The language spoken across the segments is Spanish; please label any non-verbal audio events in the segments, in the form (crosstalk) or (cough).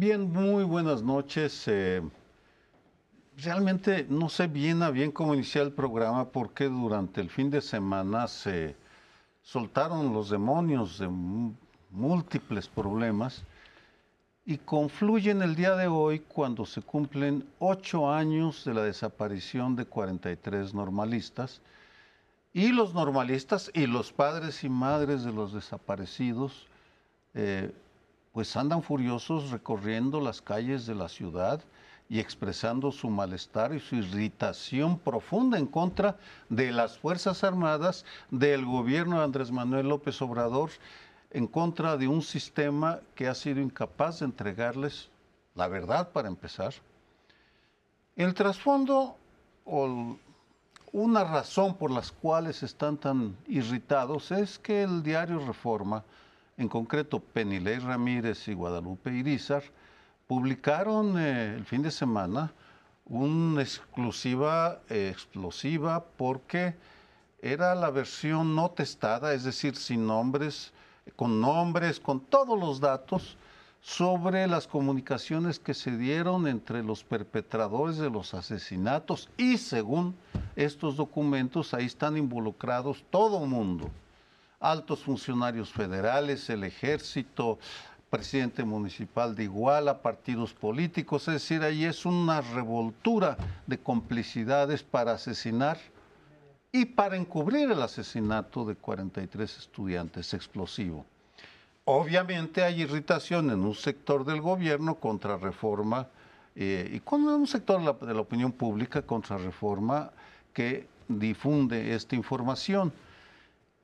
Bien, muy buenas noches. Eh, realmente no sé bien a bien cómo iniciar el programa porque durante el fin de semana se soltaron los demonios de múltiples problemas y confluyen el día de hoy cuando se cumplen ocho años de la desaparición de 43 normalistas y los normalistas y los padres y madres de los desaparecidos eh, pues andan furiosos recorriendo las calles de la ciudad y expresando su malestar y su irritación profunda en contra de las Fuerzas Armadas, del gobierno de Andrés Manuel López Obrador, en contra de un sistema que ha sido incapaz de entregarles la verdad para empezar. El trasfondo o una razón por las cuales están tan irritados es que el diario Reforma, en concreto Penilei Ramírez y Guadalupe Irizar, publicaron eh, el fin de semana una exclusiva eh, explosiva porque era la versión no testada, es decir, sin nombres, con nombres, con todos los datos sobre las comunicaciones que se dieron entre los perpetradores de los asesinatos y según estos documentos ahí están involucrados todo mundo, altos funcionarios federales, el ejército, presidente municipal de Iguala, partidos políticos, es decir, ahí es una revoltura de complicidades para asesinar y para encubrir el asesinato de 43 estudiantes explosivo. Obviamente hay irritación en un sector del gobierno contra reforma eh, y con un sector de la, de la opinión pública contra reforma que difunde esta información.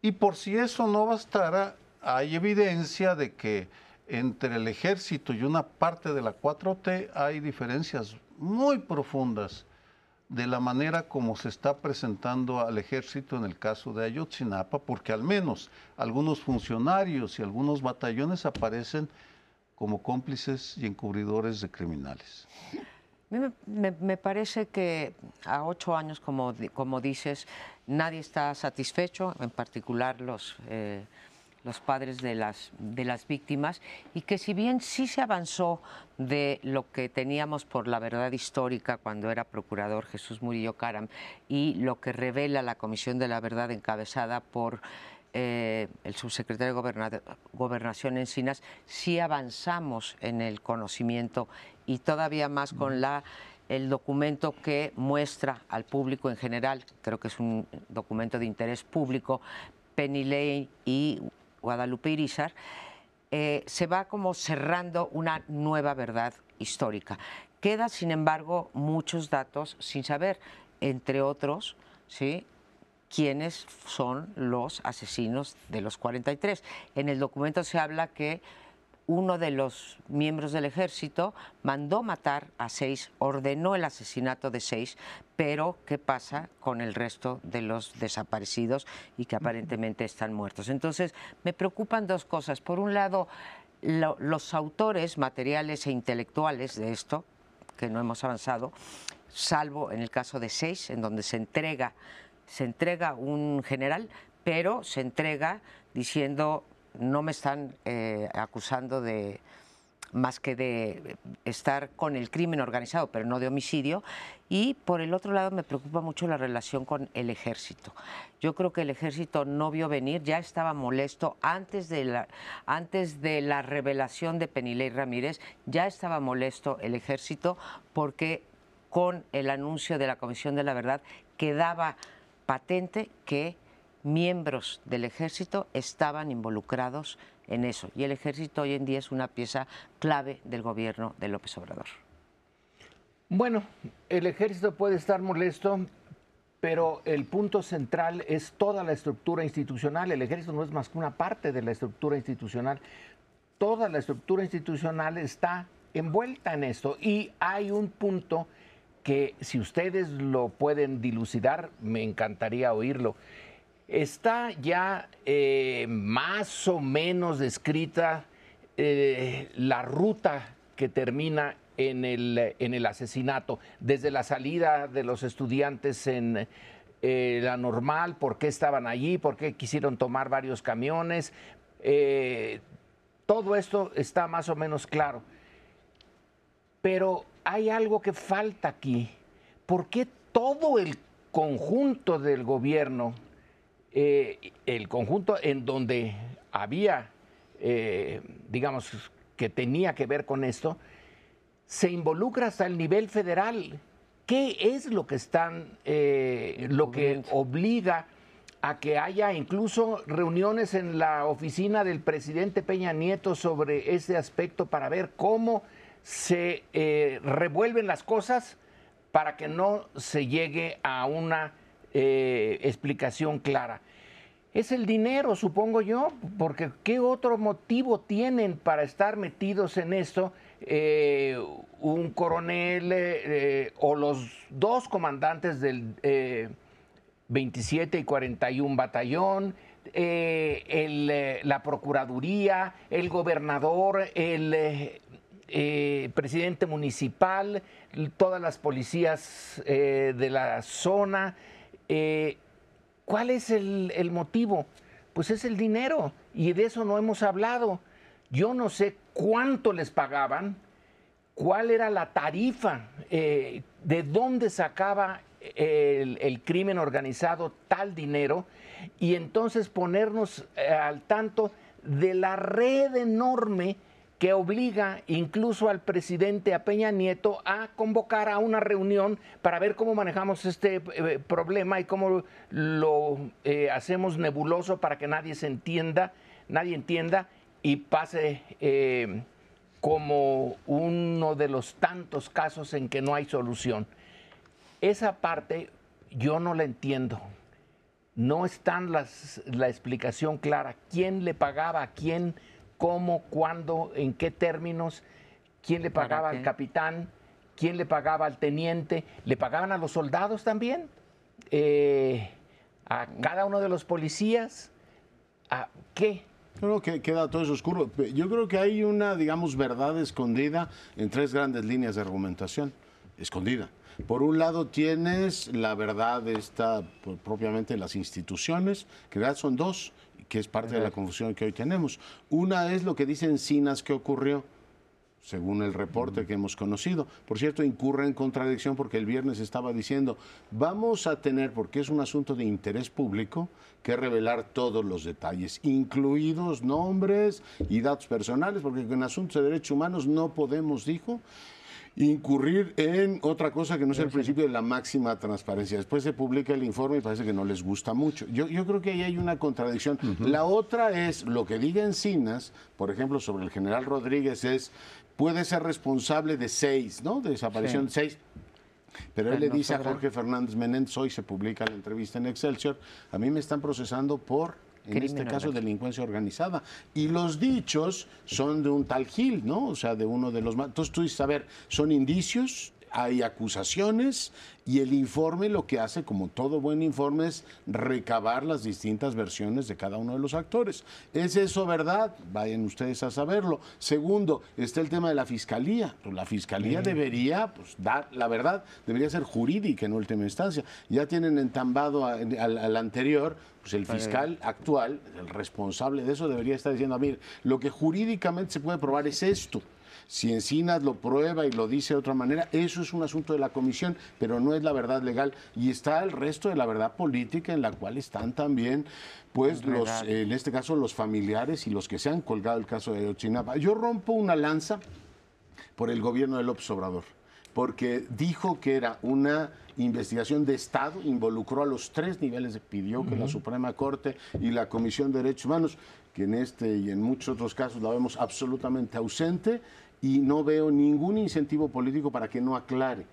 Y por si eso no bastara, hay evidencia de que entre el ejército y una parte de la 4T hay diferencias muy profundas de la manera como se está presentando al ejército en el caso de Ayotzinapa, porque al menos algunos funcionarios y algunos batallones aparecen como cómplices y encubridores de criminales. Me, parece que a ocho años, como, como dices, nadie está satisfecho, en particular los... Eh, los padres de las, de las víctimas, y que si bien sí se avanzó de lo que teníamos por la verdad histórica cuando era procurador Jesús Murillo Caram y lo que revela la Comisión de la Verdad encabezada por eh, el subsecretario de Gobernación Encinas, sí avanzamos en el conocimiento y todavía más con la el documento que muestra al público en general, creo que es un documento de interés público, Penny y Guadalupe Irizar, eh, se va como cerrando una nueva verdad histórica. Queda, sin embargo, muchos datos sin saber, entre otros, ¿sí? Quiénes son los asesinos de los 43. En el documento se habla que uno de los miembros del ejército mandó matar a seis, ordenó el asesinato de seis, pero ¿qué pasa con el resto de los desaparecidos y que aparentemente están muertos? Entonces, me preocupan dos cosas. Por un lado, los autores materiales e intelectuales de esto, que no hemos avanzado, salvo en el caso de seis, en donde se entrega, se entrega un general, pero se entrega diciendo no me están eh, acusando de más que de estar con el crimen organizado, pero no de homicidio. Y por el otro lado me preocupa mucho la relación con el ejército. Yo creo que el ejército no vio venir, ya estaba molesto antes de la, antes de la revelación de Penilei Ramírez, ya estaba molesto el ejército porque con el anuncio de la Comisión de la Verdad quedaba patente que miembros del ejército estaban involucrados en eso. Y el ejército hoy en día es una pieza clave del gobierno de López Obrador. Bueno, el ejército puede estar molesto, pero el punto central es toda la estructura institucional. El ejército no es más que una parte de la estructura institucional. Toda la estructura institucional está envuelta en esto y hay un punto que si ustedes lo pueden dilucidar, me encantaría oírlo. Está ya eh, más o menos descrita eh, la ruta que termina en el, en el, asesinato, desde la salida de los estudiantes en eh, la normal, por qué estaban allí, por qué quisieron tomar varios camiones. todo esto está más o menos claro. Pero hay algo que falta aquí. ¿Por qué todo el conjunto del gobierno, eh, el conjunto en donde había, eh, digamos, que tenía que ver con esto, se involucra hasta el nivel federal? ¿Qué es lo que están, eh, lo que obliga a que haya incluso reuniones en la oficina del presidente Peña Nieto sobre ese aspecto para ver cómo se eh, revuelven las cosas para que no se llegue a una eh, explicación clara. Es el dinero, supongo yo, porque ¿qué otro motivo tienen para estar metidos en esto eh, un coronel o los dos comandantes del 27 y 41 batallón, la Procuraduría, el gobernador, el eh, presidente municipal, todas las policías eh, de la zona. Eh, ¿Cuál es el, motivo? Pues es el dinero y de eso no hemos hablado. Yo no sé cuánto les pagaban, cuál era la tarifa, de dónde sacaba el, el, crimen organizado tal dinero y entonces ponernos al tanto de la red enorme que obliga incluso al presidente, a Peña Nieto, a convocar a una reunión para ver cómo manejamos este eh, problema y cómo lo eh, hacemos nebuloso para que nadie se entienda, nadie entienda y pase eh, como uno de los tantos casos en que no hay solución. Esa parte yo no la entiendo. No está la explicación clara. ¿Quién le pagaba a quién? Cómo, cuándo, en qué términos, quién le pagaba al capitán, quién le pagaba al teniente, le pagaban a los soldados también, eh, a cada uno de los policías, a qué. Creo que queda todo eso oscuro. Yo creo que hay una, digamos, verdad escondida en tres grandes líneas de argumentación. Escondida. Por un lado tienes la verdad esta pues, propiamente las instituciones, que en realidad son dos que es parte de la confusión que hoy tenemos. Una es lo que dicen Cinas que ocurrió, según el reporte que hemos conocido. Por cierto, incurre en contradicción porque el viernes estaba diciendo, vamos a tener, porque es un asunto de interés público, que revelar todos los detalles, incluidos nombres y datos personales, porque en asuntos de derechos humanos no podemos, dijo, incurrir en otra cosa que no es el principio de la máxima transparencia. Después se publica el informe y parece que no les gusta mucho. Yo, yo creo que ahí hay una contradicción. La otra es lo que diga Encinas, por ejemplo, sobre el general Rodríguez, es puede ser responsable de seis, ¿no? De desaparición de seis. Pero él le dice a Jorge Fernández Menéndez, hoy se publica la entrevista en Excelsior, a mí me están procesando por en este caso delincuencia organizada. Y los dichos son de un tal Gil, ¿no? O sea, de uno de los... Entonces tú dices, a ver, son indicios, hay acusaciones y el informe lo que hace, como todo buen informe, es recabar las distintas versiones de cada uno de los actores. ¿Es eso verdad? Vayan ustedes a saberlo. Segundo, está el tema de la fiscalía. Pues la fiscalía debería pues, dar, la verdad, debería ser jurídica en última instancia. Ya tienen entambado al, anterior, pues el fiscal actual, el responsable de eso, debería estar diciendo, a mí, lo que jurídicamente se puede probar es esto. Si Encinas lo prueba y lo dice de otra manera, eso es un asunto de la comisión, pero no es la verdad legal. Y está el resto de la verdad política en la cual están también, pues, los, en este caso, los familiares y los que se han colgado el caso de Ayotzinapa. Yo rompo una lanza por el gobierno de López Obrador, porque dijo que era una investigación de Estado, involucró a los tres niveles, pidió que la Suprema Corte y la Comisión de Derechos Humanos, que en este y en muchos otros casos la vemos absolutamente ausente, y no veo ningún incentivo político para que no aclare.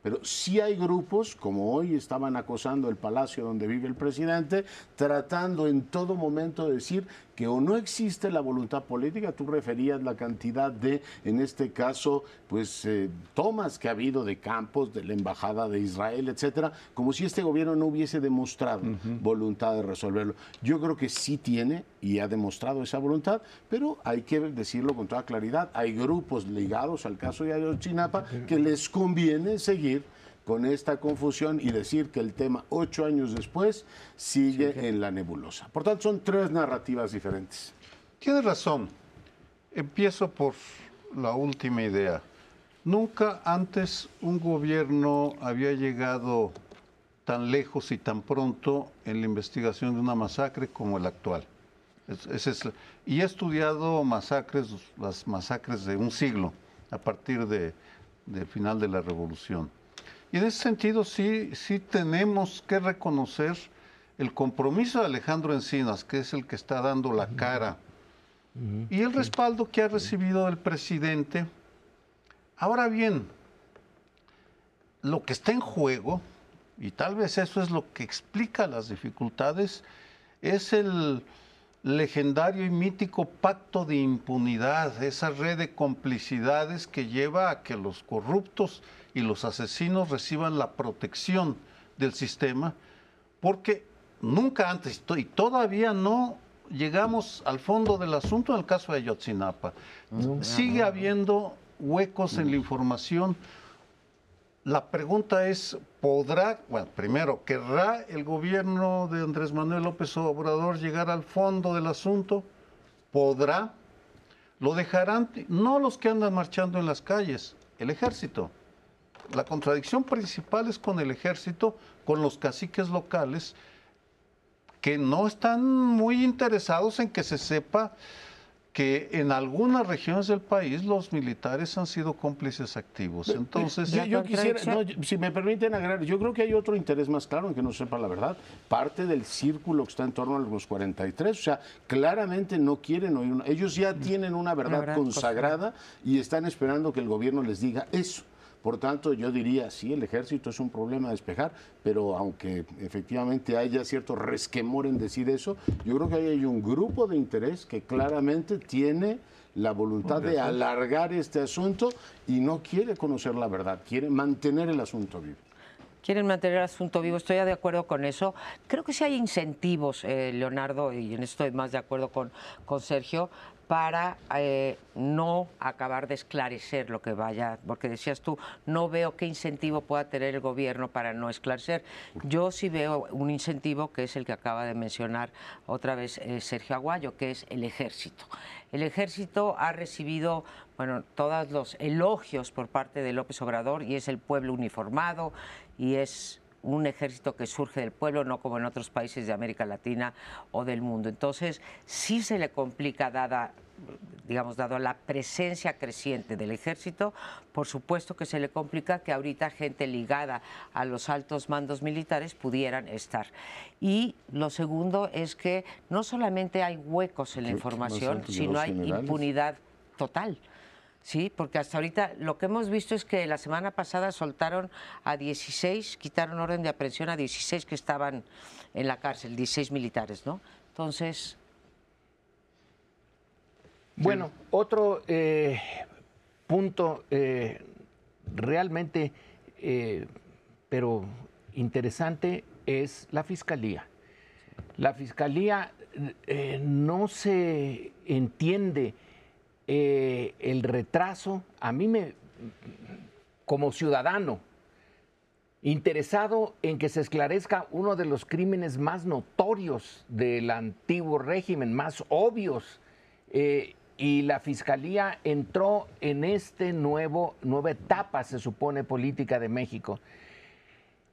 Pero sí hay grupos, como hoy estaban acosando el palacio donde vive el presidente, tratando en todo momento de decir que o no existe la voluntad política, tú referías la cantidad de, en este caso, pues eh, tomas que ha habido de campos, de la embajada de Israel, etcétera, como si este gobierno no hubiese demostrado voluntad de resolverlo. Yo creo que sí tiene y ha demostrado esa voluntad, pero hay que decirlo con toda claridad. Hay grupos ligados al caso de Ayotzinapa que les conviene seguir con esta confusión y decir que el tema ocho años después sigue en la nebulosa. Por tanto, son tres narrativas diferentes. Tienes razón. Empiezo por la última idea. Nunca antes un gobierno había llegado tan lejos y tan pronto en la investigación de una masacre como el actual. y he estudiado masacres, las masacres de un siglo, a partir de, del final de la revolución. Y en ese sentido sí, sí tenemos que reconocer el compromiso de Alejandro Encinas, que es el que está dando la cara, y el respaldo que ha recibido el presidente. Ahora bien, lo que está en juego, y tal vez eso es lo que explica las dificultades, es el legendario y mítico pacto de impunidad, esa red de complicidades que lleva a que los corruptos y los asesinos reciban la protección del sistema, porque nunca antes y todavía no llegamos al fondo del asunto en el caso de Ayotzinapa. Sigue habiendo huecos en la información. La pregunta es, ¿podrá, bueno, primero, querrá el gobierno de Andrés Manuel López Obrador llegar al fondo del asunto? ¿Podrá? ¿Lo dejarán? No los que andan marchando en las calles, el ejército. La contradicción principal es con el ejército, con los caciques locales, que no están muy interesados en que se sepa que en algunas regiones del país los militares han sido cómplices activos. Entonces, yo, quisiera, si me permiten agregar, yo creo que hay otro interés más claro en que no sepa la verdad. Parte del círculo que está en torno a los 43, o sea, claramente no quieren oír. Ellos ya tienen una verdad consagrada y están esperando que el gobierno les diga eso. Por tanto, yo diría, sí, el ejército es un problema a despejar, pero aunque efectivamente haya cierto resquemor en decir eso, yo creo que hay un grupo de interés que claramente tiene la voluntad de alargar este asunto y no quiere conocer la verdad, quiere mantener el asunto vivo quieren mantener el asunto vivo. Estoy de acuerdo con eso. Creo que sí hay incentivos, eh, Leonardo, y en esto estoy más de acuerdo con, con Sergio, para eh, no acabar de esclarecer lo que vaya, porque decías tú, no veo qué incentivo pueda tener el gobierno para no esclarecer. Yo sí veo un incentivo que es el que acaba de mencionar otra vez eh, Sergio Aguayo, que es el ejército. El ejército ha recibido, bueno, todos los elogios por parte de López Obrador y es el pueblo uniformado y es un ejército que surge del pueblo, no como en otros países de América Latina o del mundo. Entonces, sí se le complica dada digamos, dado la presencia creciente del ejército, por supuesto que se le complica que ahorita gente ligada a los altos mandos militares pudieran estar. Y lo segundo es que no solamente hay huecos en la información, sino hay impunidad total. Sí, porque hasta ahorita lo que hemos visto es que la semana pasada soltaron a 16, quitaron orden de aprehensión a 16 que estaban en la cárcel, 16 militares, ¿no? Entonces... Bueno, otro eh, punto eh, realmente, eh, pero interesante, es la fiscalía. La fiscalía no se entiende eh, el retraso, a mí me, como ciudadano, interesado en que se esclarezca uno de los crímenes más notorios del antiguo régimen, más obvios, eh, y la fiscalía entró en este nuevo nueva etapa, se supone, política de México,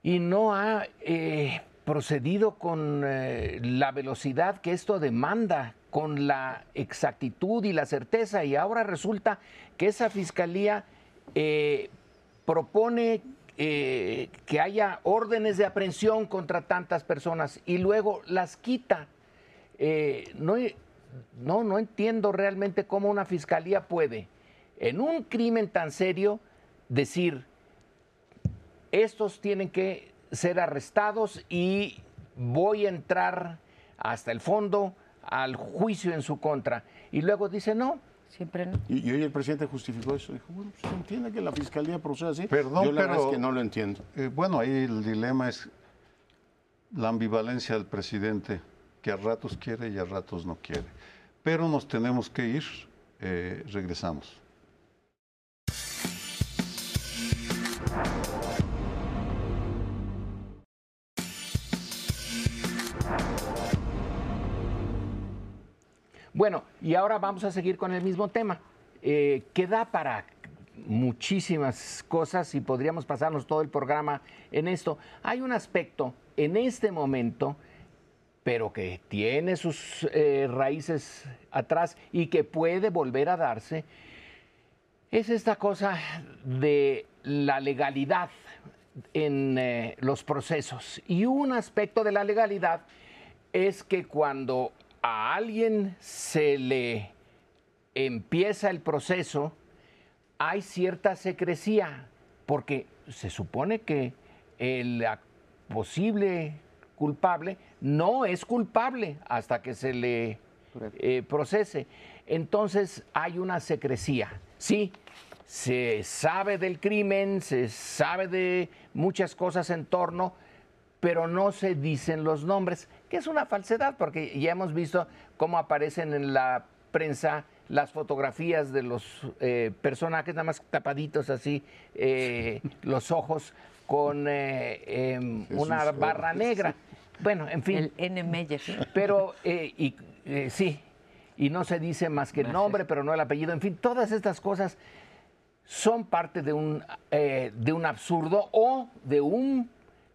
y no ha eh, procedido con la velocidad que esto demanda con la exactitud y la certeza y ahora resulta que esa fiscalía eh, propone eh, que haya órdenes de aprehensión contra tantas personas y luego las quita. Eh, no, no, no entiendo realmente cómo una fiscalía puede, en un crimen tan serio, decir, estos tienen que ser arrestados y voy a entrar hasta el fondo al juicio en su contra. Y luego dice, no, siempre no. Y, hoy el presidente justificó eso. Dijo, bueno, pues, se entiende que la fiscalía procede así. Perdón, Yo la pero, es que no lo entiendo. Eh, bueno, ahí el dilema es la ambivalencia del presidente, que a ratos quiere y a ratos no quiere. Pero nos tenemos que ir. Eh, regresamos. Bueno, y ahora vamos a seguir con el mismo tema. Eh, ¿Qué da para muchísimas cosas y podríamos pasarnos todo el programa en esto. Hay un aspecto en este momento, pero que tiene sus eh, raíces atrás y que puede volver a darse, es esta cosa de la legalidad en eh, los procesos. Y un aspecto de la legalidad es que cuando a alguien se le empieza el proceso, hay cierta secrecía, porque se supone que el posible culpable no es culpable hasta que se le eh, procese. Entonces hay una secrecía. Sí, se sabe del crimen, se sabe de muchas cosas en torno, pero no se dicen los nombres, que es una falsedad, porque ya hemos visto cómo aparecen en la prensa las fotografías de los eh, personajes, nada más tapaditos así, eh, los ojos con eh, em, una barra negra. Bueno, en fin. El N. Meyer. Pero, y, sí, y no se dice más que el nombre, pero no el apellido. En fin, todas estas cosas son parte de un, de un absurdo o de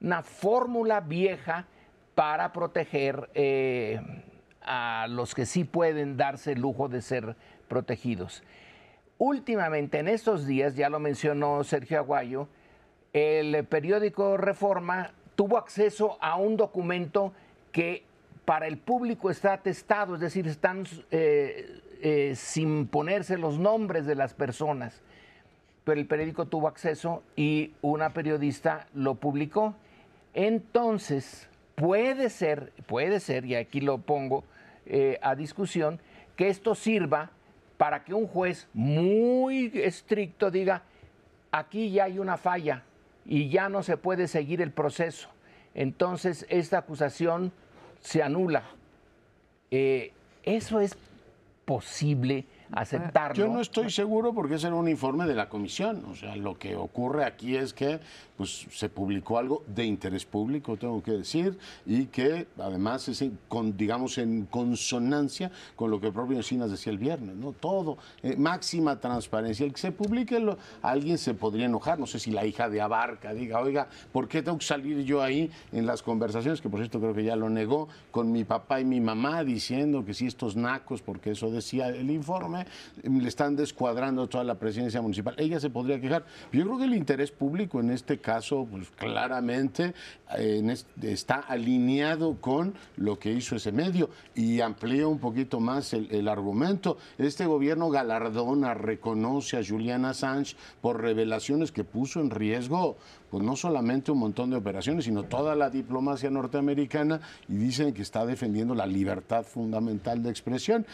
una fórmula vieja para proteger a los que sí pueden darse el lujo de ser protegidos. Últimamente, en estos días, ya lo mencionó Sergio Aguayo, el periódico Reforma tuvo acceso a un documento que para el público está atestado, es decir, están eh, eh, sin ponerse los nombres de las personas. Pero el periódico tuvo acceso y una periodista lo publicó. Entonces, puede ser, puede ser, y aquí lo pongo, eh, a discusión que esto sirva para que un juez muy estricto diga, aquí ya hay una falla y ya no se puede seguir el proceso. Entonces esta acusación se anula. Eh, ¿Eso es posible? Aceptarlo. Yo no estoy seguro porque ese era un informe de la comisión. O sea, lo que ocurre aquí es que pues, se publicó algo de interés público, tengo que decir, y que además es, con, digamos, en consonancia con lo que el propio Encinas decía el viernes, ¿no? Todo, eh, máxima transparencia. El que se publique, lo, alguien se podría enojar, no sé si la hija de Abarca diga, oiga, ¿por qué tengo que salir yo ahí en las conversaciones, que por cierto creo que ya lo negó, con mi papá y mi mamá diciendo que si estos nacos, porque eso decía el informe, le están descuadrando toda la presidencia municipal. Ella se podría quejar. Yo creo que el interés público en este caso, pues claramente está alineado con lo que hizo ese medio y amplía un poquito más el, argumento. Este gobierno galardona, reconoce a Julian Assange por revelaciones que puso en riesgo pues no solamente un montón de operaciones, sino toda la diplomacia norteamericana y dicen que está defendiendo la libertad fundamental de expresión.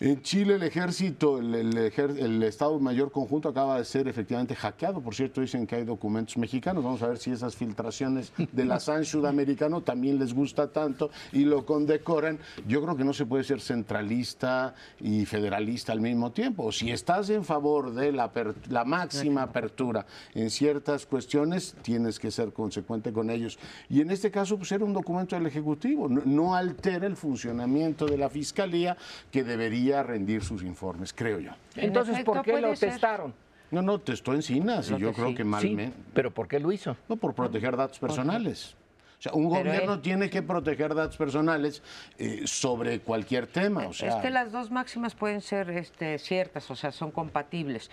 En Chile el ejército, el, Estado Mayor Conjunto acaba de ser efectivamente hackeado, por cierto dicen que hay documentos mexicanos, vamos a ver si esas filtraciones del Assange sudamericano también les gusta tanto y lo condecoran. Yo creo que no se puede ser centralista y federalista al mismo tiempo. Si estás en favor de la, la máxima apertura en ciertas cuestiones, tienes que ser consecuente con ellos. Y en este caso, pues era un documento del Ejecutivo, no, altera el funcionamiento de la Fiscalía que debería rendir sus informes, creo yo. Entonces, ¿por qué lo testaron? No, no, testó encinas y yo creo que malmente. pero ¿por qué lo hizo? No, por proteger datos personales. O sea, un gobierno tiene que proteger datos personales eh, sobre cualquier tema. O sea, es que las dos máximas pueden ser este, ciertas, o sea, son compatibles.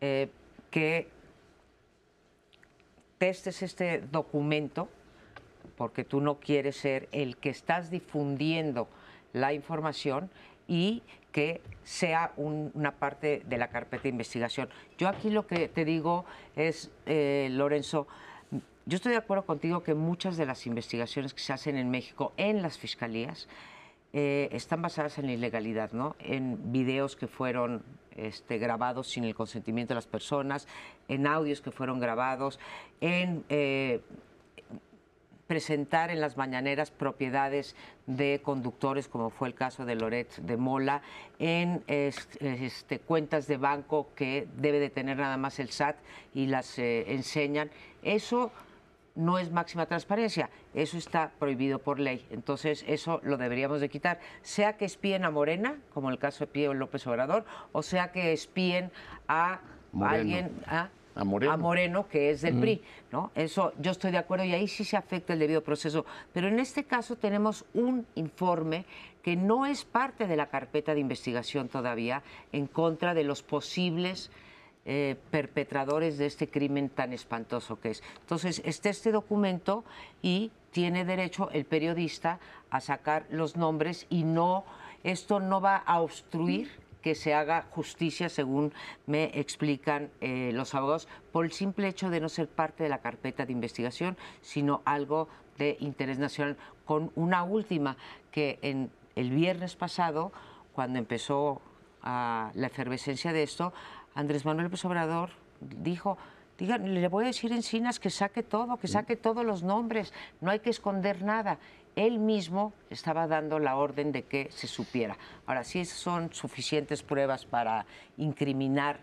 Eh, que testes este documento, porque tú no quieres ser el que estás difundiendo la información y que sea una parte de la carpeta de investigación. Yo aquí lo que te digo es, eh, Lorenzo, yo estoy de acuerdo contigo que muchas de las investigaciones que se hacen en México en las fiscalías eh, están basadas en la ilegalidad, ¿no? En videos que fueron este, grabados sin el consentimiento de las personas, en audios que fueron grabados, en eh, presentar en las mañaneras propiedades de conductores, como fue el caso de Loret de Mola, en este, cuentas de banco que debe de tener nada más el SAT y las eh, enseñan. Eso no es máxima transparencia. Eso está prohibido por ley. Entonces, eso lo deberíamos de quitar. Sea que espíen a Morena, como el caso de Pío López Obrador, o sea que espíen a alguien. A Moreno. que es del PRI, ¿no? Eso yo estoy de acuerdo y ahí sí se afecta el debido proceso. Pero en este caso tenemos un informe que no es parte de la carpeta de investigación todavía en contra de los posibles eh, perpetradores de este crimen tan espantoso que es. Entonces, está este documento y tiene derecho el periodista a sacar los nombres y no, esto no va a obstruir que se haga justicia, según me explican eh, los abogados, por el simple hecho de no ser parte de la carpeta de investigación, sino algo de interés nacional. Con una última, que en el viernes pasado, cuando empezó ah, la efervescencia de esto, Andrés Manuel López Obrador dijo, digan, le voy a decir en Cinas que saque todo, que saque todos los nombres, no hay que esconder nada él mismo estaba dando la orden de que se supiera. Ahora, si son suficientes pruebas para incriminar,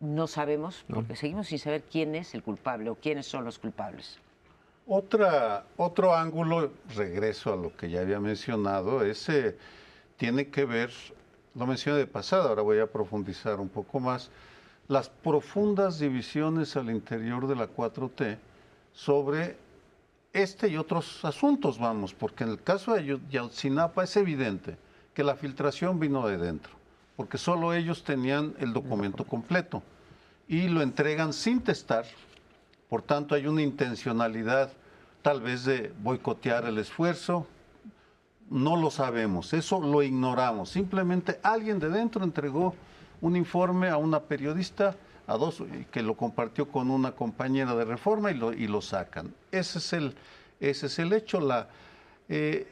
no sabemos, porque seguimos sin saber quién es el culpable o quiénes son los culpables. Otra, otro ángulo, regreso a lo que ya había mencionado, ese tiene que ver, lo mencioné de pasada, ahora voy a profundizar un poco más, las profundas divisiones al interior de la 4T sobre este y otros asuntos, vamos, porque en el caso de Yotzinapa es evidente que la filtración vino de dentro, porque solo ellos tenían el documento completo y lo entregan sin testar, por tanto hay una intencionalidad tal vez de boicotear el esfuerzo, no lo sabemos, eso lo ignoramos, simplemente alguien de dentro entregó un informe a una periodista a dos, que lo compartió con una compañera de reforma y lo, y lo sacan. Ese es el, ese es el hecho. La, eh,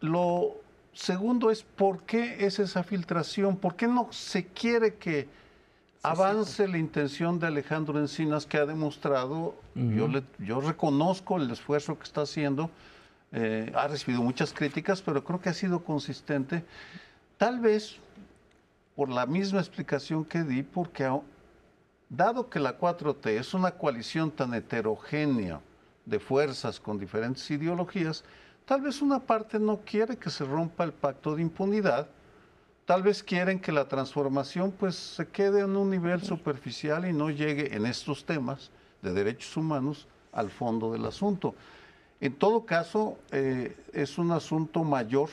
lo segundo es por qué es esa filtración, por qué no se quiere que avance la intención de Alejandro Encinas que ha demostrado, yo, le, yo reconozco el esfuerzo que está haciendo, eh, ha recibido muchas críticas, pero creo que ha sido consistente, tal vez por la misma explicación que di, porque dado que la 4T es una coalición tan heterogénea de fuerzas con diferentes ideologías, tal vez una parte no quiere que se rompa el pacto de impunidad, tal vez quieren que la transformación pues se quede en un nivel superficial y no llegue en estos temas de derechos humanos al fondo del asunto. En todo caso, eh, es un asunto mayor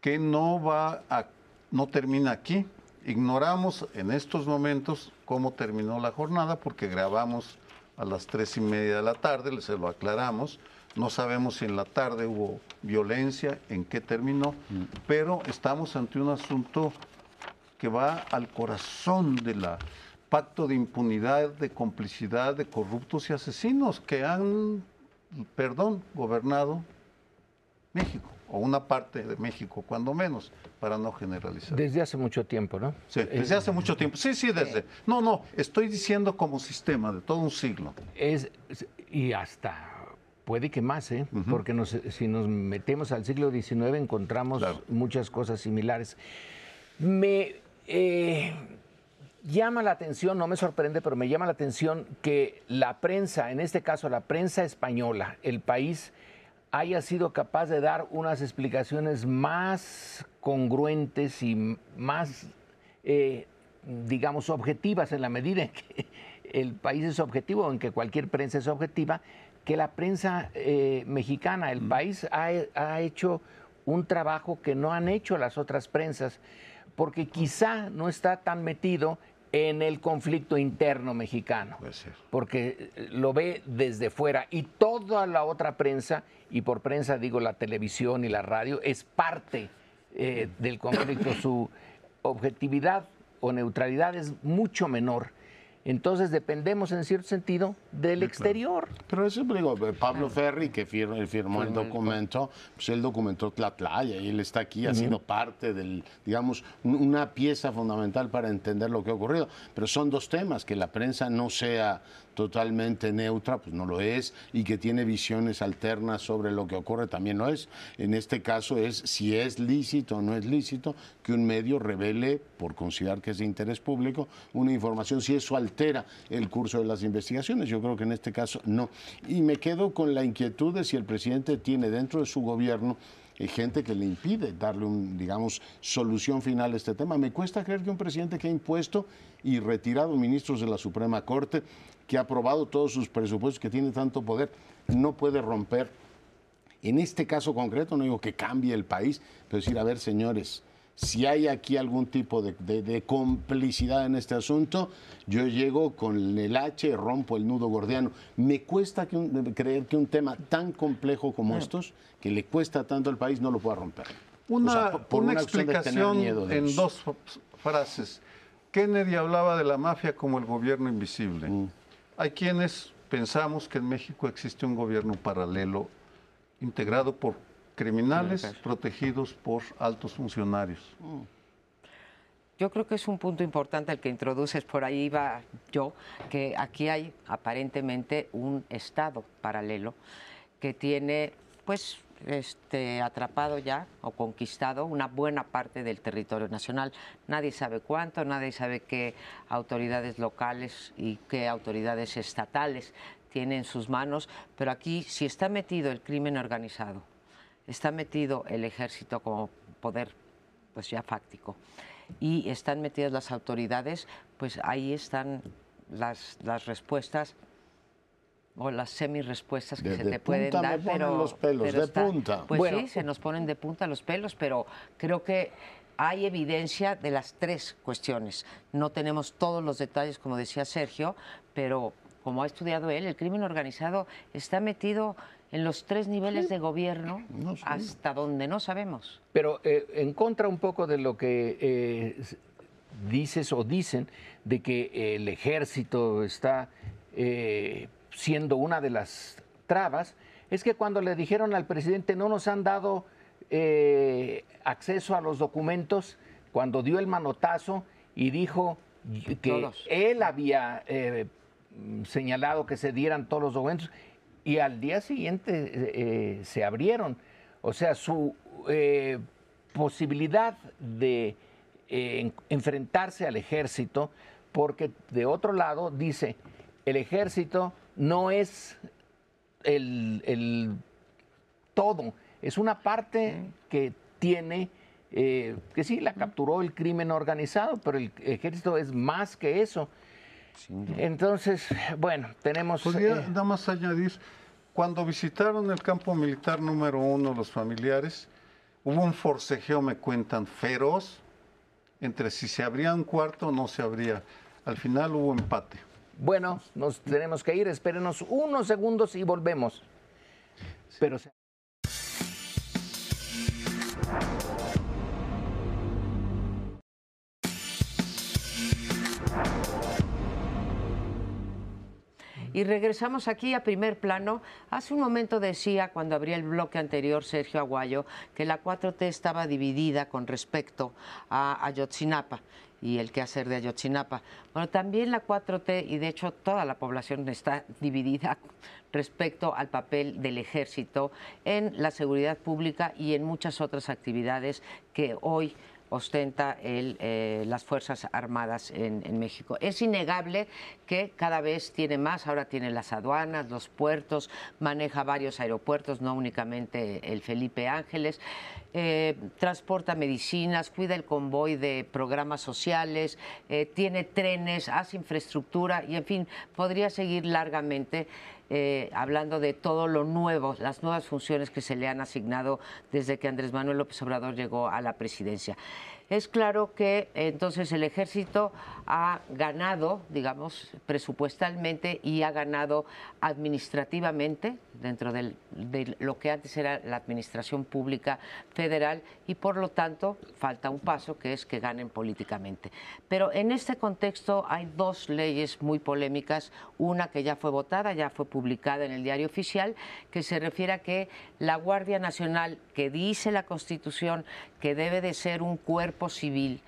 que no va a, no termina aquí. Ignoramos en estos momentos cómo terminó la jornada porque grabamos a las tres y media de la tarde, se lo aclaramos. No sabemos si en la tarde hubo violencia, en qué terminó, mm. pero estamos ante un asunto que va al corazón de la pacto de impunidad, de complicidad de corruptos y asesinos que han, perdón, gobernado México o una parte de México, cuando menos, para no generalizar. Desde hace mucho tiempo, ¿no? Sí, desde hace mucho tiempo. Sí, sí, desde. No, no, estoy diciendo como sistema de todo un siglo. Es, y hasta puede que más, ¿eh? Porque si nos metemos al siglo XIX encontramos muchas cosas similares. Me eh, llama la atención, no me sorprende, pero me llama la atención que la prensa, en este caso la prensa española, el país haya sido capaz de dar unas explicaciones más congruentes y más, eh, digamos, objetivas en la medida en que el país es objetivo, en que cualquier prensa es objetiva, que la prensa eh, mexicana, el país ha, ha hecho un trabajo que no han hecho las otras prensas, porque quizá no está tan metido en el conflicto interno mexicano, porque eh, lo ve desde fuera y toda la otra prensa, y por prensa digo la televisión y la radio, es parte eh, del conflicto. Su objetividad o neutralidad es mucho menor. Entonces dependemos en cierto sentido del exterior. Pero eso digo, eh, Pablo Ferri, que firmó, el documento, pues él documentó Tlatlaya y él está aquí, ha sido parte del, digamos, una pieza fundamental para entender lo que ha ocurrido. Pero son dos temas, que la prensa no sea totalmente neutra, pues no lo es, y que tiene visiones alternas sobre lo que ocurre, también no es. En este caso es si es lícito o no es lícito que un medio revele, por considerar que es de interés público, una información, si eso altera el curso de las investigaciones. Yo creo que en este caso no. Y me quedo con la inquietud de si el presidente tiene dentro de su gobierno eh, gente que le impide darle un, digamos, solución final a este tema. Me cuesta creer que un presidente que ha impuesto y retirado ministros de la Suprema Corte, que ha aprobado todos sus presupuestos, que tiene tanto poder, no puede romper. En este caso concreto, no digo que cambie el país, pero decir, a ver, señores, si hay aquí algún tipo de, complicidad en este asunto, yo llego con el H, rompo el nudo gordiano. Me cuesta creer que un tema tan complejo como estos, que le cuesta tanto al país, no lo pueda romper. Una, por una, explicación en dos frases. Kennedy hablaba de la mafia como el gobierno invisible. Mm. Hay quienes pensamos que en México existe un gobierno paralelo integrado por criminales protegidos por altos funcionarios. Mm. Yo creo que es un punto importante el que introduces, por ahí va yo, que aquí hay aparentemente un Estado paralelo que tiene, pues, este, atrapado ya o conquistado una buena parte del territorio nacional. Nadie sabe cuánto, nadie sabe qué autoridades locales y qué autoridades estatales tiene en sus manos, pero aquí si está metido el crimen organizado, está metido el ejército como poder pues ya fáctico y están metidas las autoridades, pues ahí están las, las respuestas o las semi-respuestas que se te pueden dar, pero los pelos de punta. Pues sí, se nos ponen de punta los pelos, pero creo que hay evidencia de las tres cuestiones. No tenemos todos los detalles, como decía Sergio, pero como ha estudiado él, el crimen organizado está metido en los tres niveles de gobierno hasta donde no sabemos. Pero eh, en contra un poco de lo que eh, dices o dicen de que el ejército está eh, siendo una de las trabas, es que cuando le dijeron al presidente no nos han dado acceso a los documentos, cuando dio el manotazo y dijo que él había Mm, señalado que se dieran todos los documentos y al día siguiente eh, eh, se abrieron. O sea, su eh, posibilidad de enfrentarse al ejército, porque de otro lado dice, el ejército no es el, todo, es una parte que tiene, que sí, la capturó el crimen organizado, pero el ejército es más que eso. Entonces, bueno, tenemos... Podría eh, nada más añadir, cuando visitaron el campo militar número uno los familiares, hubo un forcejeo, me cuentan, feroz, entre si se abría un cuarto o no se abría. Al final hubo empate. Bueno, nos tenemos que ir, espérenos unos segundos y volvemos. Pero... Y regresamos aquí a primer plano. Hace un momento decía, cuando abría el bloque anterior, Sergio Aguayo, que la 4T estaba dividida con respecto a Ayotzinapa y el quehacer de Ayotzinapa. Bueno, también la 4T, y de hecho toda la población está dividida respecto al papel del ejército en la seguridad pública y en muchas otras actividades que hoy ostenta eh, las Fuerzas Armadas en, México. Es innegable que cada vez tiene más, ahora tiene las aduanas, los puertos, maneja varios aeropuertos, no únicamente el Felipe Ángeles, eh, transporta medicinas, cuida el convoy de programas sociales, eh, tiene trenes, hace infraestructura y, en fin, podría seguir largamente. Hablando de todo lo nuevo, las nuevas funciones que se le han asignado desde que Andrés Manuel López Obrador llegó a la presidencia es claro que entonces el ejército ha ganado, digamos, presupuestalmente y ha ganado administrativamente dentro de lo que antes era la administración pública federal y por lo tanto falta un paso que es que ganen políticamente. Pero en este contexto hay dos leyes muy polémicas, una que ya fue votada, ya fue publicada en el diario oficial, que se refiere a que la Guardia Nacional, que dice la Constitución que debe de ser un cuerpo civil,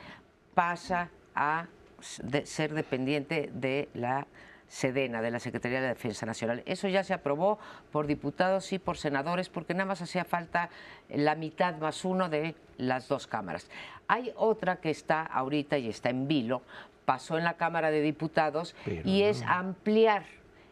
pasa a ser dependiente de la Sedena, de la Secretaría de Defensa Nacional. Eso ya se aprobó por diputados y por senadores porque nada más hacía falta la mitad más uno de las dos cámaras. Hay otra que está ahorita y está en vilo, pasó en la Cámara de Diputados y es ampliar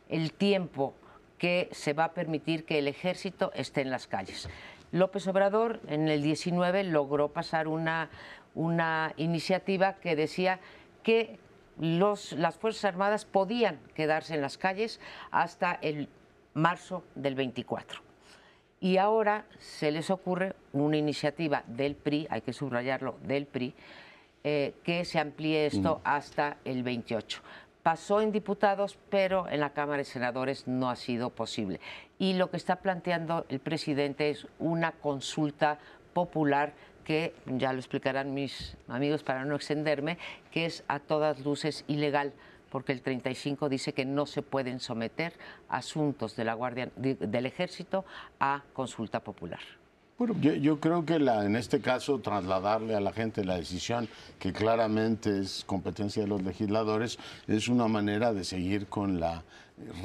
el tiempo que se va a permitir que el ejército esté en las calles. López Obrador en el 19 logró pasar una, una iniciativa que decía que los, las Fuerzas Armadas podían quedarse en las calles hasta el marzo del 24. Y ahora se les ocurre una iniciativa del PRI, hay que subrayarlo, del PRI, eh, que se amplíe esto hasta el 28. Pasó en diputados, pero en la Cámara de Senadores no ha sido posible. Y lo que está planteando el presidente es una consulta popular que, ya lo explicarán mis amigos para no extenderme, que es a todas luces ilegal porque el 35 dice que no se pueden someter asuntos de la Guardia del Ejército a consulta popular. Bueno, yo, creo que la, en este caso trasladarle a la gente la decisión, que claramente es competencia de los legisladores, es una manera de seguir con la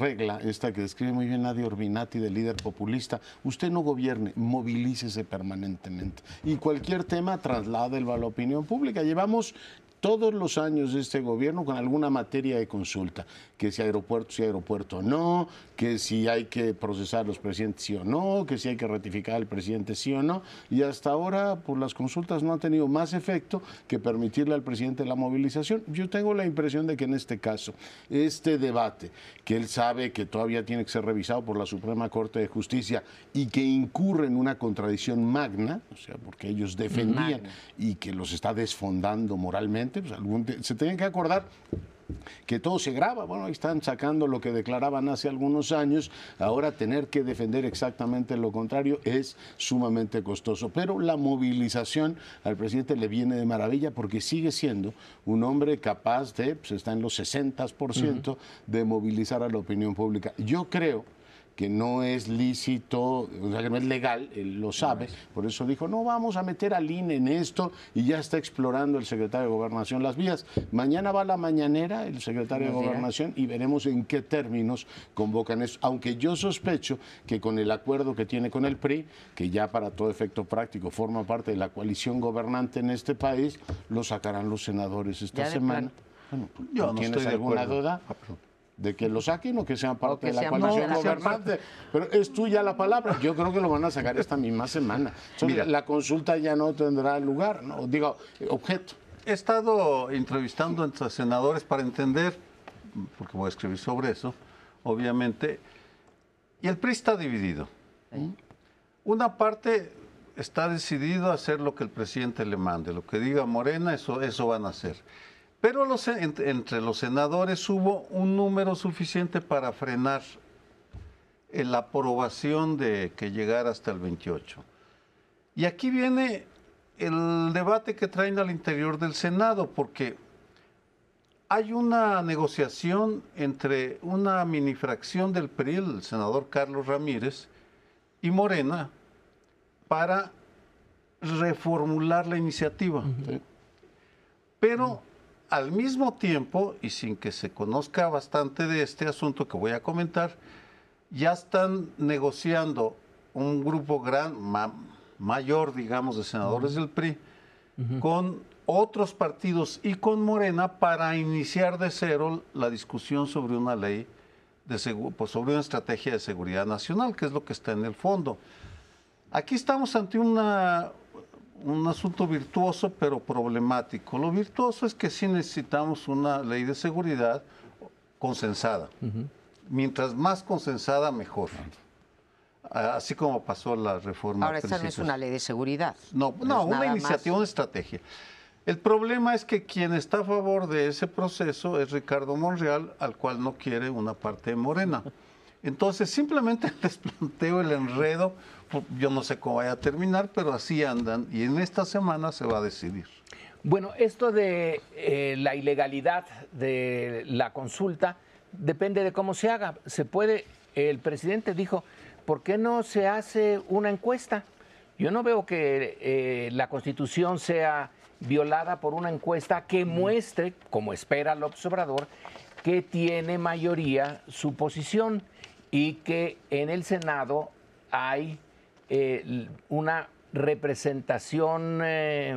regla, esta que describe muy bien Nadia Orbinati, del líder populista. Usted no gobierne, movilícese permanentemente. Y cualquier tema trasládelo a la opinión pública. Llevamos todos los años de este gobierno con alguna materia de consulta, que si aeropuerto, si aeropuerto no, que si hay que procesar los presidentes sí o no, que si hay que ratificar al presidente sí o no, y hasta ahora pues las consultas no han tenido más efecto que permitirle al presidente la movilización. Yo tengo la impresión de que en este caso, este debate, que él sabe que todavía tiene que ser revisado por la Suprema Corte de Justicia y que incurre en una contradicción magna, o sea, porque ellos defendían y que los está desfondando moralmente, pues, se tienen que acordar que todo se graba. Bueno, ahí están sacando lo que declaraban hace algunos años. Ahora tener que defender exactamente lo contrario es sumamente costoso. Pero la movilización al presidente le viene de maravilla porque sigue siendo un hombre capaz de, pues está en los 60% de movilizar a la opinión pública. Yo creo que no es lícito, o sea, que no es legal, él lo sabe, por eso dijo, no vamos a meter al INE en esto y ya está explorando el secretario de Gobernación las vías. Mañana va a la mañanera el secretario de Gobernación y veremos en qué términos convocan eso, aunque yo sospecho que con el acuerdo que tiene con el PRI, que ya para todo efecto práctico forma parte de la coalición gobernante en este país, lo sacarán los senadores esta semana. Bueno, yo no estoy alguna duda? De que lo saquen o que sean parte de la coalición gobernante. Pero es tuya la palabra. Yo creo que lo van a sacar esta misma semana. Mira, la consulta ya no tendrá lugar, ¿no? digo, objeto. He estado entrevistando entre senadores para entender, porque voy a escribir sobre eso, obviamente, y el PRI está dividido. Una parte está decidido a hacer lo que el presidente le mande, lo que diga Morena, eso, eso van a hacer. Pero entre los senadores hubo un número suficiente para frenar la aprobación de que llegara hasta el 28. Y aquí viene el debate que traen al interior del Senado, porque hay una negociación entre una minifracción del PRI, el senador Carlos Ramírez, y Morena, para reformular la iniciativa. Pero al mismo tiempo, y sin que se conozca bastante de este asunto que voy a comentar, ya están negociando un grupo gran, mayor, digamos, de senadores del PRI, con otros partidos y con Morena para iniciar de cero la discusión sobre una ley, de pues, sobre una estrategia de seguridad nacional, que es lo que está en el fondo. Aquí estamos ante una, un asunto virtuoso pero problemático. Lo virtuoso es que sí necesitamos una ley de seguridad consensada. Mientras más consensada, mejor. Así como pasó la reforma. Ahora, esta no es una ley de seguridad. No, no, una iniciativa, una estrategia. El problema es que quien está a favor de ese proceso es Ricardo Monreal, al cual no quiere una parte de Morena. Entonces, simplemente (laughs) les planteo el enredo yo no sé cómo vaya a terminar, pero así andan y en esta semana se va a decidir. Bueno, esto de eh, la ilegalidad de la consulta depende de cómo se haga. Se puede, el presidente dijo, ¿por qué no se hace una encuesta? Yo no veo que eh, la constitución sea violada por una encuesta que muestre, como espera López Obrador, que tiene mayoría su posición y que en el Senado hay eh, una representación eh,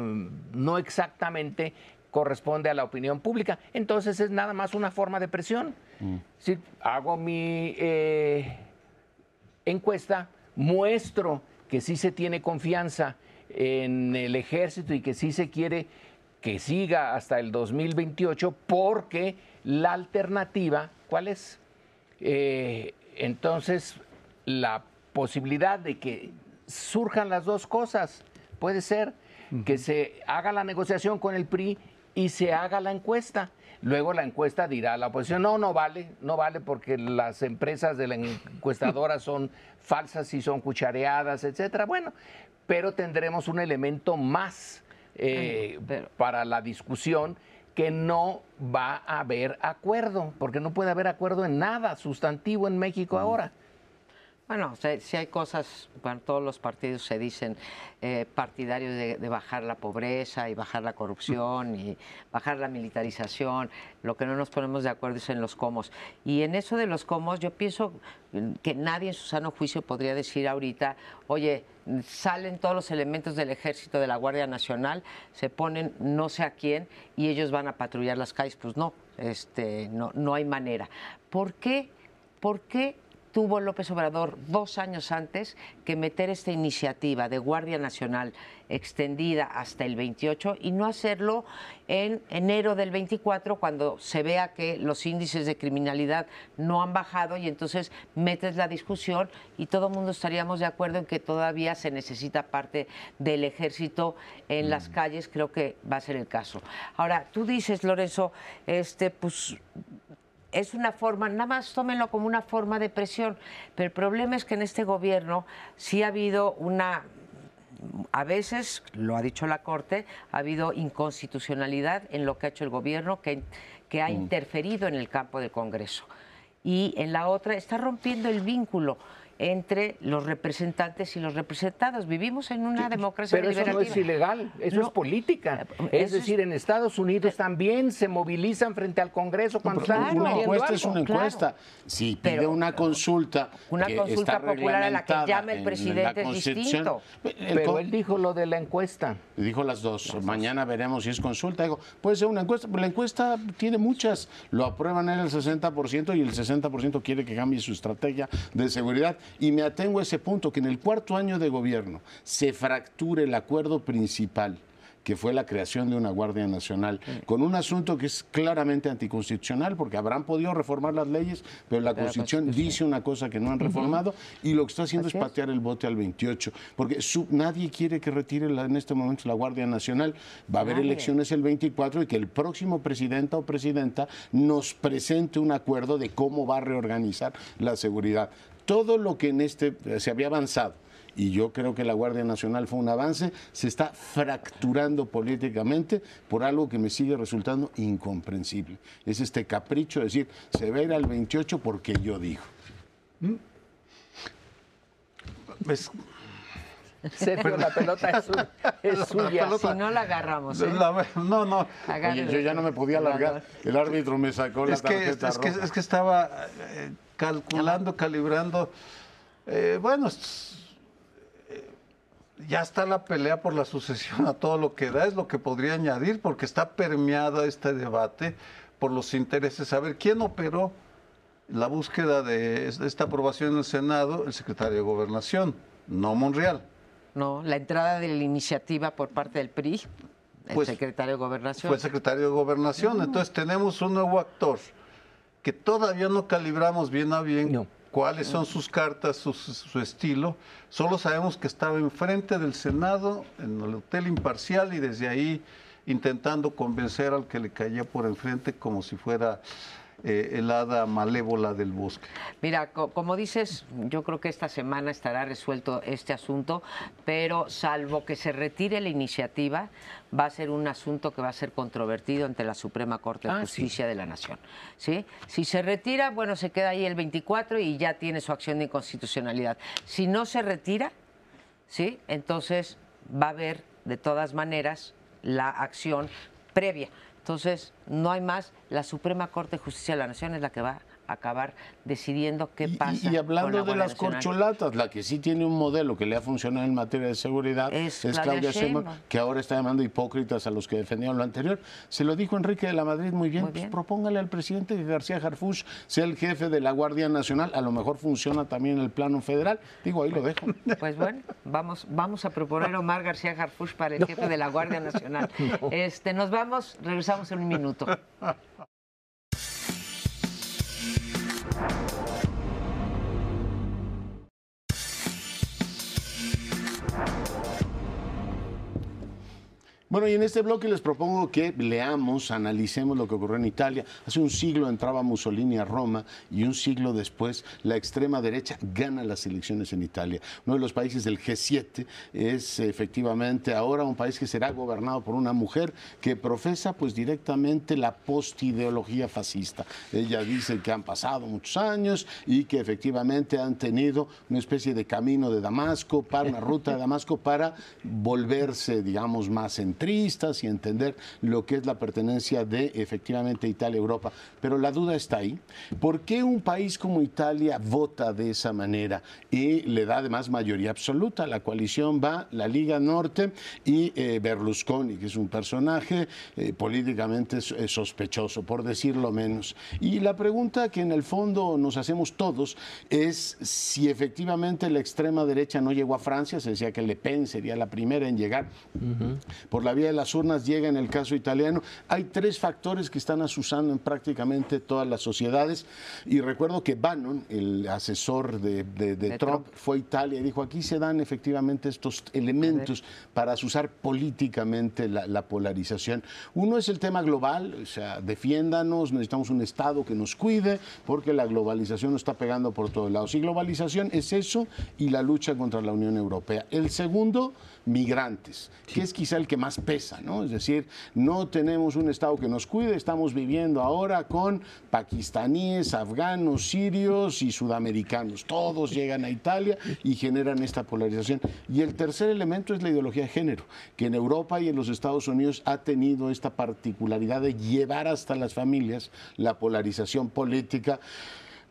no exactamente corresponde a la opinión pública. Entonces es nada más una forma de presión. Mm. Si hago mi eh, encuesta, muestro que sí se tiene confianza en el ejército y que sí se quiere que siga hasta el 2028 porque la alternativa, ¿cuál es? Eh, entonces, la posibilidad de que surjan las dos cosas puede ser que se haga la negociación con el PRI y se haga la encuesta. Luego la encuesta dirá a la oposición, no, no vale, no vale porque las empresas de la encuestadora (laughs) son falsas y son cuchareadas, etcétera. Bueno, pero tendremos un elemento más eh, para la discusión que no va a haber acuerdo, porque no puede haber acuerdo en nada sustantivo en México ahora. Bueno, si hay cosas, bueno, todos los partidos se dicen eh, partidarios de, bajar la pobreza y bajar la corrupción y bajar la militarización. Lo que no nos ponemos de acuerdo es en los cómo. Y en eso de los cómo, yo pienso que nadie en su sano juicio podría decir ahorita, oye, salen todos los elementos del ejército, de la Guardia Nacional, se ponen no sé a quién y ellos van a patrullar las calles. Pues no, este, no, no hay manera. ¿Por qué? ¿Por qué tuvo López Obrador dos años antes que meter esta iniciativa de Guardia Nacional extendida hasta el 28 y no hacerlo en enero del 24 cuando se vea que los índices de criminalidad no han bajado y entonces metes la discusión y todo el mundo estaríamos de acuerdo en que todavía se necesita parte del ejército en las mm. calles, creo que va a ser el caso. Ahora, tú dices, Lorenzo, este pues es una forma, nada más tómenlo como una forma de presión, pero el problema es que en este gobierno sí ha habido una a veces, lo ha dicho la Corte, ha habido inconstitucionalidad en lo que ha hecho el gobierno que, que ha mm. interferido en el campo del Congreso. Y en la otra está rompiendo el vínculo entre los representantes y los representados. Vivimos en una democracia Pero eso no es ilegal, eso es política. Es decir, en Estados Unidos también se movilizan frente al Congreso cuando están Una encuesta es una encuesta. Si pide una consulta Una consulta popular a la que llame el presidente es distinto. Pero él dijo lo de la encuesta. Dijo las dos. Mañana veremos si es consulta. Digo, puede ser una encuesta, pero la encuesta tiene muchas. Lo aprueban en el 60% y el 60% quiere que cambie su estrategia de seguridad. Y me atengo a ese punto, que en el cuarto año de gobierno se fracture el acuerdo principal que fue la creación de una Guardia Nacional, con un asunto que es claramente anticonstitucional, porque habrán podido reformar las leyes, pero la Constitución dice una cosa que no han reformado, y lo que está haciendo es patear el bote al 28, porque nadie quiere que retire en este momento la Guardia Nacional. Va a haber elecciones el 24 y que el próximo presidente o presidenta nos presente un acuerdo de cómo va a reorganizar la seguridad. Todo lo que en este se había avanzado y yo creo que la Guardia Nacional fue un avance, se está fracturando políticamente por algo que me sigue resultando incomprensible. Es este capricho de decir, se va a ir al 28 porque yo digo. ¿Mm? (laughs) Sergio, la pelota es, suya. Si no la agarramos. ¿eh? no, no. yo ya no me podía alargar. El árbitro me sacó la tarjeta es, Que, es que estaba eh, calculando, calibrando. Eh, bueno, ya está la pelea por la sucesión a todo lo que da, es lo que podría añadir, porque está permeado este debate por los intereses. A ver, ¿quién operó la búsqueda de esta aprobación en el Senado? El secretario de Gobernación, no Monreal. No, la entrada de la iniciativa por parte del PRI, el pues, secretario de Gobernación. Fue el secretario de Gobernación. Entonces tenemos un nuevo actor que todavía no calibramos bien a bien. No cuáles son sus cartas, su, estilo. Solo sabemos que estaba enfrente del Senado, en el Hotel Imparcial, y desde ahí intentando convencer al que le caía por enfrente como si fuera eh, el hada malévola del bosque. Mira, como dices, yo creo que esta semana estará resuelto este asunto, pero salvo que se retire la iniciativa, va a ser un asunto que va a ser controvertido ante la Suprema Corte de ah, Justicia de la Nación. ¿sí? Si se retira, bueno, se queda ahí el 24 y ya tiene su acción de inconstitucionalidad. Si no se retira, ¿sí? entonces va a haber, de todas maneras, la acción previa. Entonces, no hay más. La Suprema Corte de Justicia de la Nación es la que va acabar decidiendo qué Y- pasa. Y, hablando con la de las Nacional. corcholatas, la que sí tiene un modelo que le ha funcionado en materia de seguridad Es es, Claudia Claudia Sheinbaum, Sheinbaum. que ahora está llamando hipócritas a los que defendieron lo anterior. Se lo dijo Enrique de la Madrid muy bien. Muy Pues propóngale al presidente que García Harfuch sea el jefe de la Guardia Nacional. A lo mejor funciona también en el plano federal. Digo, ahí lo dejo. (laughs) Pues bueno, vamos, vamos a proponer a Omar García Harfuch para el jefe de la Guardia Nacional. (laughs) Este, nos vamos, regresamos en un minuto. (laughs) Bueno, y en este bloque les propongo que leamos, analicemos lo que ocurrió en Italia. Hace un siglo entraba Mussolini a Roma y un siglo después la extrema derecha gana las elecciones en Italia. Uno de los países del G7 es efectivamente ahora un país que será gobernado por una mujer que profesa pues directamente la postideología fascista. Ella dice que han pasado muchos años y que efectivamente han tenido una especie de camino de Damasco, una ruta de Damasco para volverse, digamos, más centristas y entender lo que es la pertenencia de efectivamente Italia a Europa. Pero la duda está ahí. ¿Por qué un país como Italia vota de esa manera y le da además mayoría absoluta? La coalición va la Liga Norte y eh, Berlusconi, que es un personaje eh, políticamente so- sospechoso, por decirlo menos. Y la pregunta que en el fondo nos hacemos todos es si efectivamente la extrema derecha no llegó a Francia, se decía que Le Pen sería la primera en llegar por la vía de las urnas llega en el caso italiano. Hay tres factores que están asusando en prácticamente todas las sociedades. Y recuerdo que Bannon, el asesor de, de- de De Trump, Trump. fue a Italia y dijo, aquí se dan efectivamente estos elementos para asusar políticamente la, la polarización. Uno es el tema global, o sea, defiéndanos, necesitamos un Estado que nos cuide, porque la globalización nos está pegando por todos lados. Y globalización es eso y la lucha contra la Unión Europea. El segundo, migrantes, que es quizá el que más pesa, ¿no? Es decir, no tenemos un Estado que nos cuide, estamos viviendo ahora con pakistaníes, afganos, sirios y sudamericanos. Todos llegan a Italia y generan esta polarización. Y el tercer elemento es la ideología de género, que en Europa y en los Estados Unidos ha tenido esta particularidad de llevar hasta las familias la polarización política.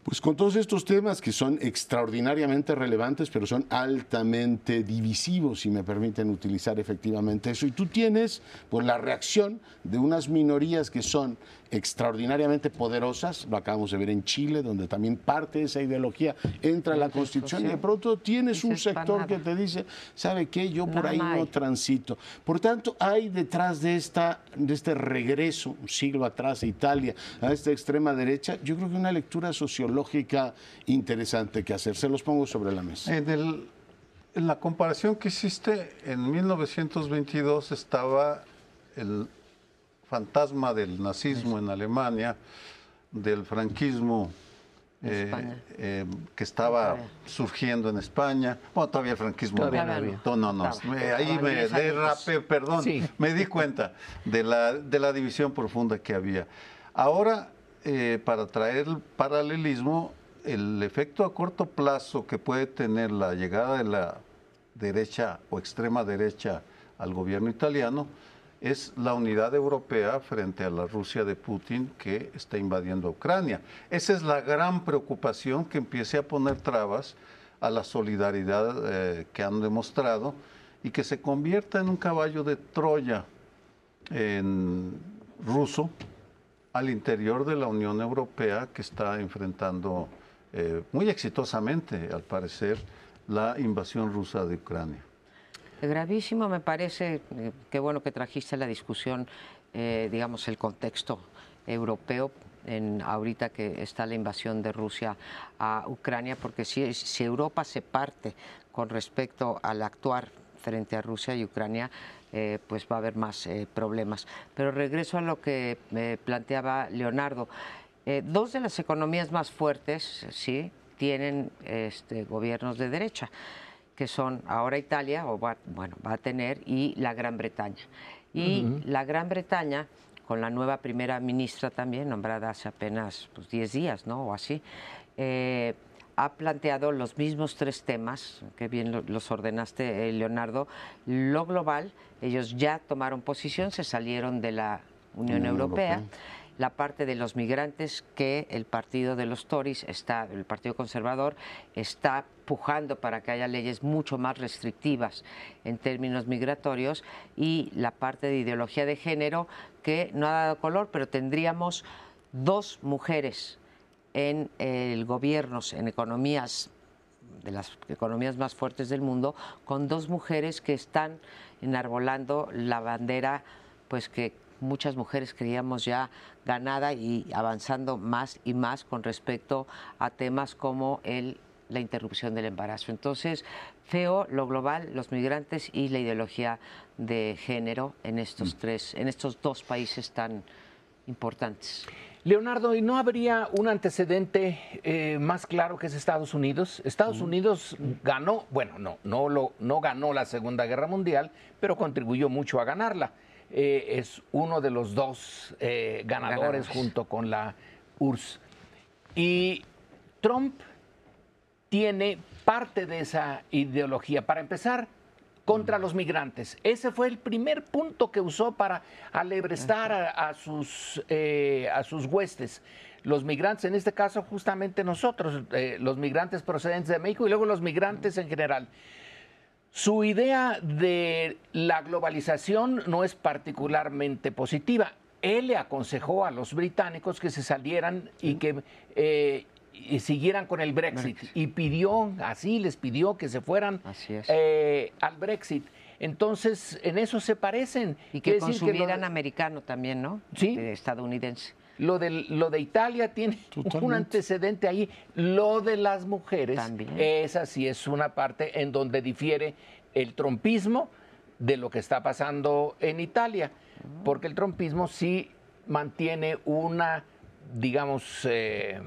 Pues con todos estos temas que son extraordinariamente relevantes, pero son altamente divisivos, si me permiten utilizar efectivamente eso. Y tú tienes pues la reacción de unas minorías que son extraordinariamente poderosas, lo acabamos de ver en Chile, donde también parte de esa ideología entra a la Constitución y de pronto tienes un Dices, "Pa' sector que nada". te dice, ¿sabe qué? Yo por ahí no transito. Por tanto, hay detrás de, esta, de este regreso, un siglo atrás, a Italia, a esta extrema derecha, yo creo que una lectura sociológica interesante que hacer. Se los pongo sobre la mesa. En, el- en la comparación que hiciste, en 1922 estaba el fantasma del nazismo en Alemania, del franquismo eh, eh, que estaba surgiendo en España. Bueno, todavía el franquismo. Todavía no había. No, no. Me- ahí me derrapé, perdón. Sí. Me di cuenta de la, de la división profunda que había. Ahora, eh, para traer el paralelismo, el efecto a corto plazo que puede tener la llegada de la derecha o extrema derecha al gobierno italiano es la unidad europea frente a la Rusia de Putin que está invadiendo Ucrania. Esa es la gran preocupación que empiece a poner trabas a la solidaridad eh, que han demostrado y que se convierta en un caballo de Troya en ruso al interior de la Unión Europea que está enfrentando eh, muy exitosamente, al parecer, la invasión rusa de Ucrania. Gravísimo, me parece, eh, qué bueno que trajiste la discusión, eh, digamos, el contexto europeo en ahorita que está la invasión de Rusia a Ucrania, porque si, Europa se parte con respecto al actuar frente a Rusia y Ucrania, eh, pues va a haber más problemas. Pero regreso a lo que me planteaba Leonardo. Dos de las economías más fuertes, sí, tienen este, gobiernos de derecha que son ahora Italia, o va, bueno, va a tener, y la Gran Bretaña. Y la Gran Bretaña, con la nueva primera ministra también, nombrada hace apenas pues, 10 días, ¿no? O así, eh, ha planteado los mismos tres temas, que bien lo- los ordenaste, eh, Leonardo. Lo global, ellos ya tomaron posición, se salieron de la Unión Unión Europea. Europea. La parte de los migrantes que el partido de los Tories está, el Partido Conservador está pujando para que haya leyes mucho más restrictivas en términos migratorios y la parte de ideología de género que no ha dado color, pero tendríamos dos mujeres en el gobiernos, en economías de las economías más fuertes del mundo, con dos mujeres que están enarbolando la bandera, pues que muchas mujeres creíamos ya ganada y avanzando más y más con respecto a temas como el, la interrupción del embarazo. Entonces, feo lo global, los migrantes y la ideología de género en estos tres, en estos dos países tan importantes. Leonardo, ¿y no habría un antecedente eh, más claro que es Estados Unidos? Estados Unidos ganó, bueno, no, no, lo, no ganó la Segunda Guerra Mundial, pero contribuyó mucho a ganarla. Eh, es uno de los dos eh, ganadores, Ganadores. junto con la URSS. Y Trump tiene parte de esa ideología. Para empezar, contra los migrantes. Ese fue el primer punto que usó para alebrestar a, a sus, eh, a sus huestes. Los migrantes, en este caso justamente nosotros, eh, los migrantes procedentes de México y luego los migrantes en general. Su idea de la globalización no es particularmente positiva. Él le aconsejó a los británicos que se salieran y que eh, y siguieran con el Brexit. Y pidió, así les pidió que se fueran eh, al Brexit. Entonces, en eso se parecen. Y que decir lo- consumieran americano también, ¿no? Sí. Estadounidense. Lo de, lo de Italia tiene (laughs) un antecedente ahí. Lo de las mujeres, También. esa sí es una parte en donde difiere el trompismo de lo que está pasando en Italia. Porque el trompismo sí mantiene una, digamos, eh,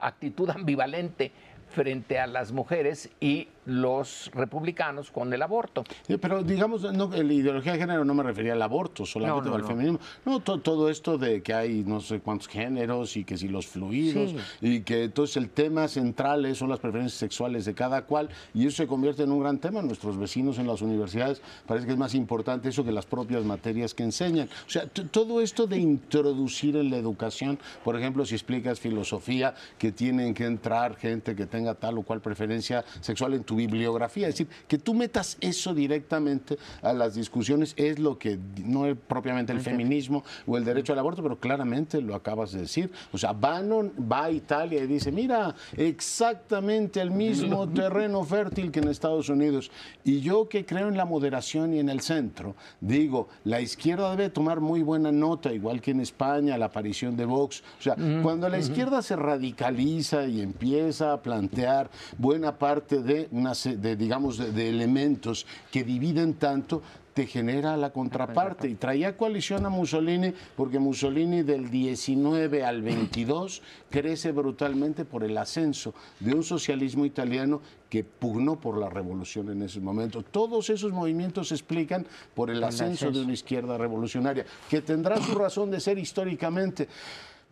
actitud ambivalente frente a las mujeres y los republicanos con el aborto. Sí, pero digamos, no, la ideología de género no me refería al aborto, solamente No, no, al feminismo. No, to- todo esto de que hay no sé cuántos géneros y que si los fluidos Sí. y que entonces el tema central es- son las preferencias sexuales de cada cual y eso se convierte en un gran tema. Nuestros vecinos en las universidades parece que es más importante eso que las propias materias que enseñan. O sea, todo esto de introducir en la educación, por ejemplo, si explicas filosofía, que tienen que entrar gente que tenga tal o cual preferencia sexual en tu bibliografía, es decir, que tú metas eso directamente a las discusiones es lo que no es propiamente el feminismo o el derecho al aborto, pero claramente lo acabas de decir. O sea, Bannon va a Italia y dice, mira, exactamente el mismo terreno fértil que en Estados Unidos. Y yo que creo en la moderación y en el centro, digo, la izquierda debe tomar muy buena nota, igual que en España, la aparición de Vox. O sea, cuando la izquierda se radicaliza y empieza a plantear buena parte de, una, de digamos, de, de elementos que dividen tanto, te genera la contraparte. Y traía coalición a Mussolini porque Mussolini del 19 al 22 crece brutalmente por el ascenso de un socialismo italiano que pugnó por la revolución en ese momento. Todos esos movimientos se explican por el ascenso de una izquierda revolucionaria, que tendrá su razón de ser históricamente.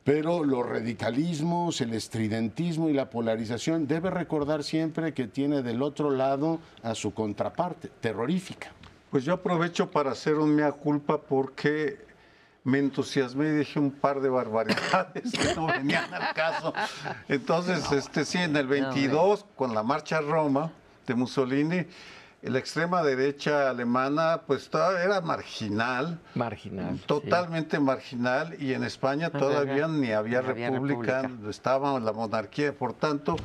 Pero los radicalismos, el estridentismo y la polarización debe recordar siempre que tiene del otro lado a su contraparte, terrorífica. Pues yo aprovecho para hacer un mea culpa porque me entusiasmé y dije un par de barbaridades que no venían al caso. Entonces, este sí, en el 22, con la marcha a Roma de Mussolini, la extrema derecha alemana pues todavía era marginal, Marginal. sí. totalmente marginal, y en España todavía ni había república, república. estaba la monarquía, por tanto,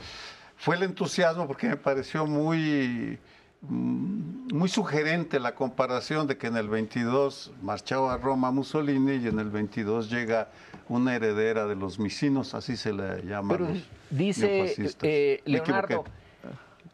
fue el entusiasmo porque me pareció muy, mm, muy sugerente la comparación de que en el 22 marchaba a Roma Mussolini y en el 22 llega una heredera de los misinos, así se le llama. Pero los dice eh. Leonardo,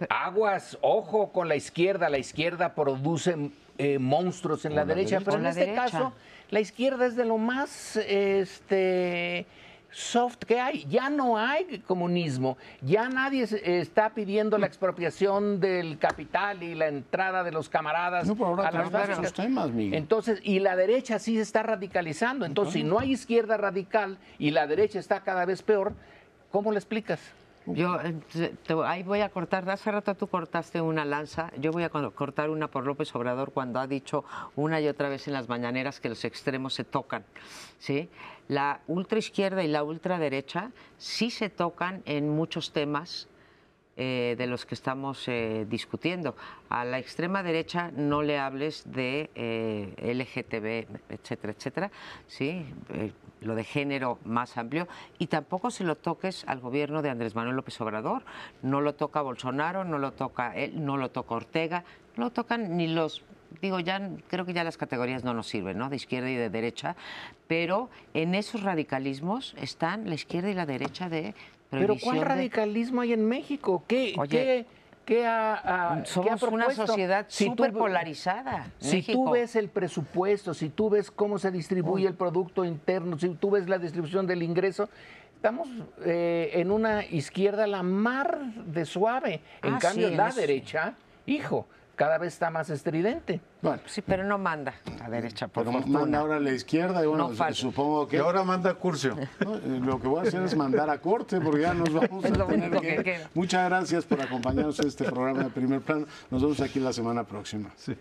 aguas, ojo con la izquierda, la izquierda produce eh, monstruos en la, la derecha, derecha. pero en este derecha. caso la izquierda es de lo más este soft que hay. Ya no hay comunismo, ya nadie se- está pidiendo la expropiación del capital y la entrada de los camaradas No, pero ahora a las esos temas, Miguel. Entonces, y la derecha sí se está radicalizando. Entonces, si no hay izquierda radical y la derecha está cada vez peor, ¿cómo le explicas? Yo eh, te- ahí voy a cortar, hace rato tú cortaste una lanza, yo voy a co- cortar una por López Obrador cuando ha dicho una y otra vez en las mañaneras que los extremos se tocan. ¿sí? La ultraizquierda y la ultraderecha sí se tocan en muchos temas eh, de los que estamos eh, discutiendo. A la extrema derecha no le hables de eh, LGTB, etcétera, etcétera, ¿sí? Lo de género más amplio, y tampoco se lo toques al gobierno de Andrés Manuel López Obrador. No lo toca Bolsonaro, no lo toca él, no lo toca Ortega, no lo tocan ni los digo, ya creo que ya las categorías no nos sirven, ¿no? De izquierda y de derecha, pero en esos radicalismos están la izquierda y la derecha de Pero ¿cuál de- radicalismo hay en México? ¿Qué, Oye, qué, qué ha, qué ha Somos una sociedad Si súper polarizada. Si México. tú ves el presupuesto, si tú ves cómo se distribuye el Producto Interno, si tú ves la distribución del ingreso, estamos eh, en una izquierda la mar de suave. En Ah, cambio, sí, la derecha, hijo, cada vez está más estridente. Bueno, Sí, pero no manda a derecha, por pero fortuna. manda ahora a la izquierda y bueno, No supongo Y que ahora manda Curcio. (laughs) ¿no? Eh, Lo que voy a hacer es mandar a corte porque ya nos vamos (laughs) Es a lo tener único que que ir. queda. Muchas gracias por acompañarnos en este programa de primer plano. Nos vemos aquí la semana próxima. Sí.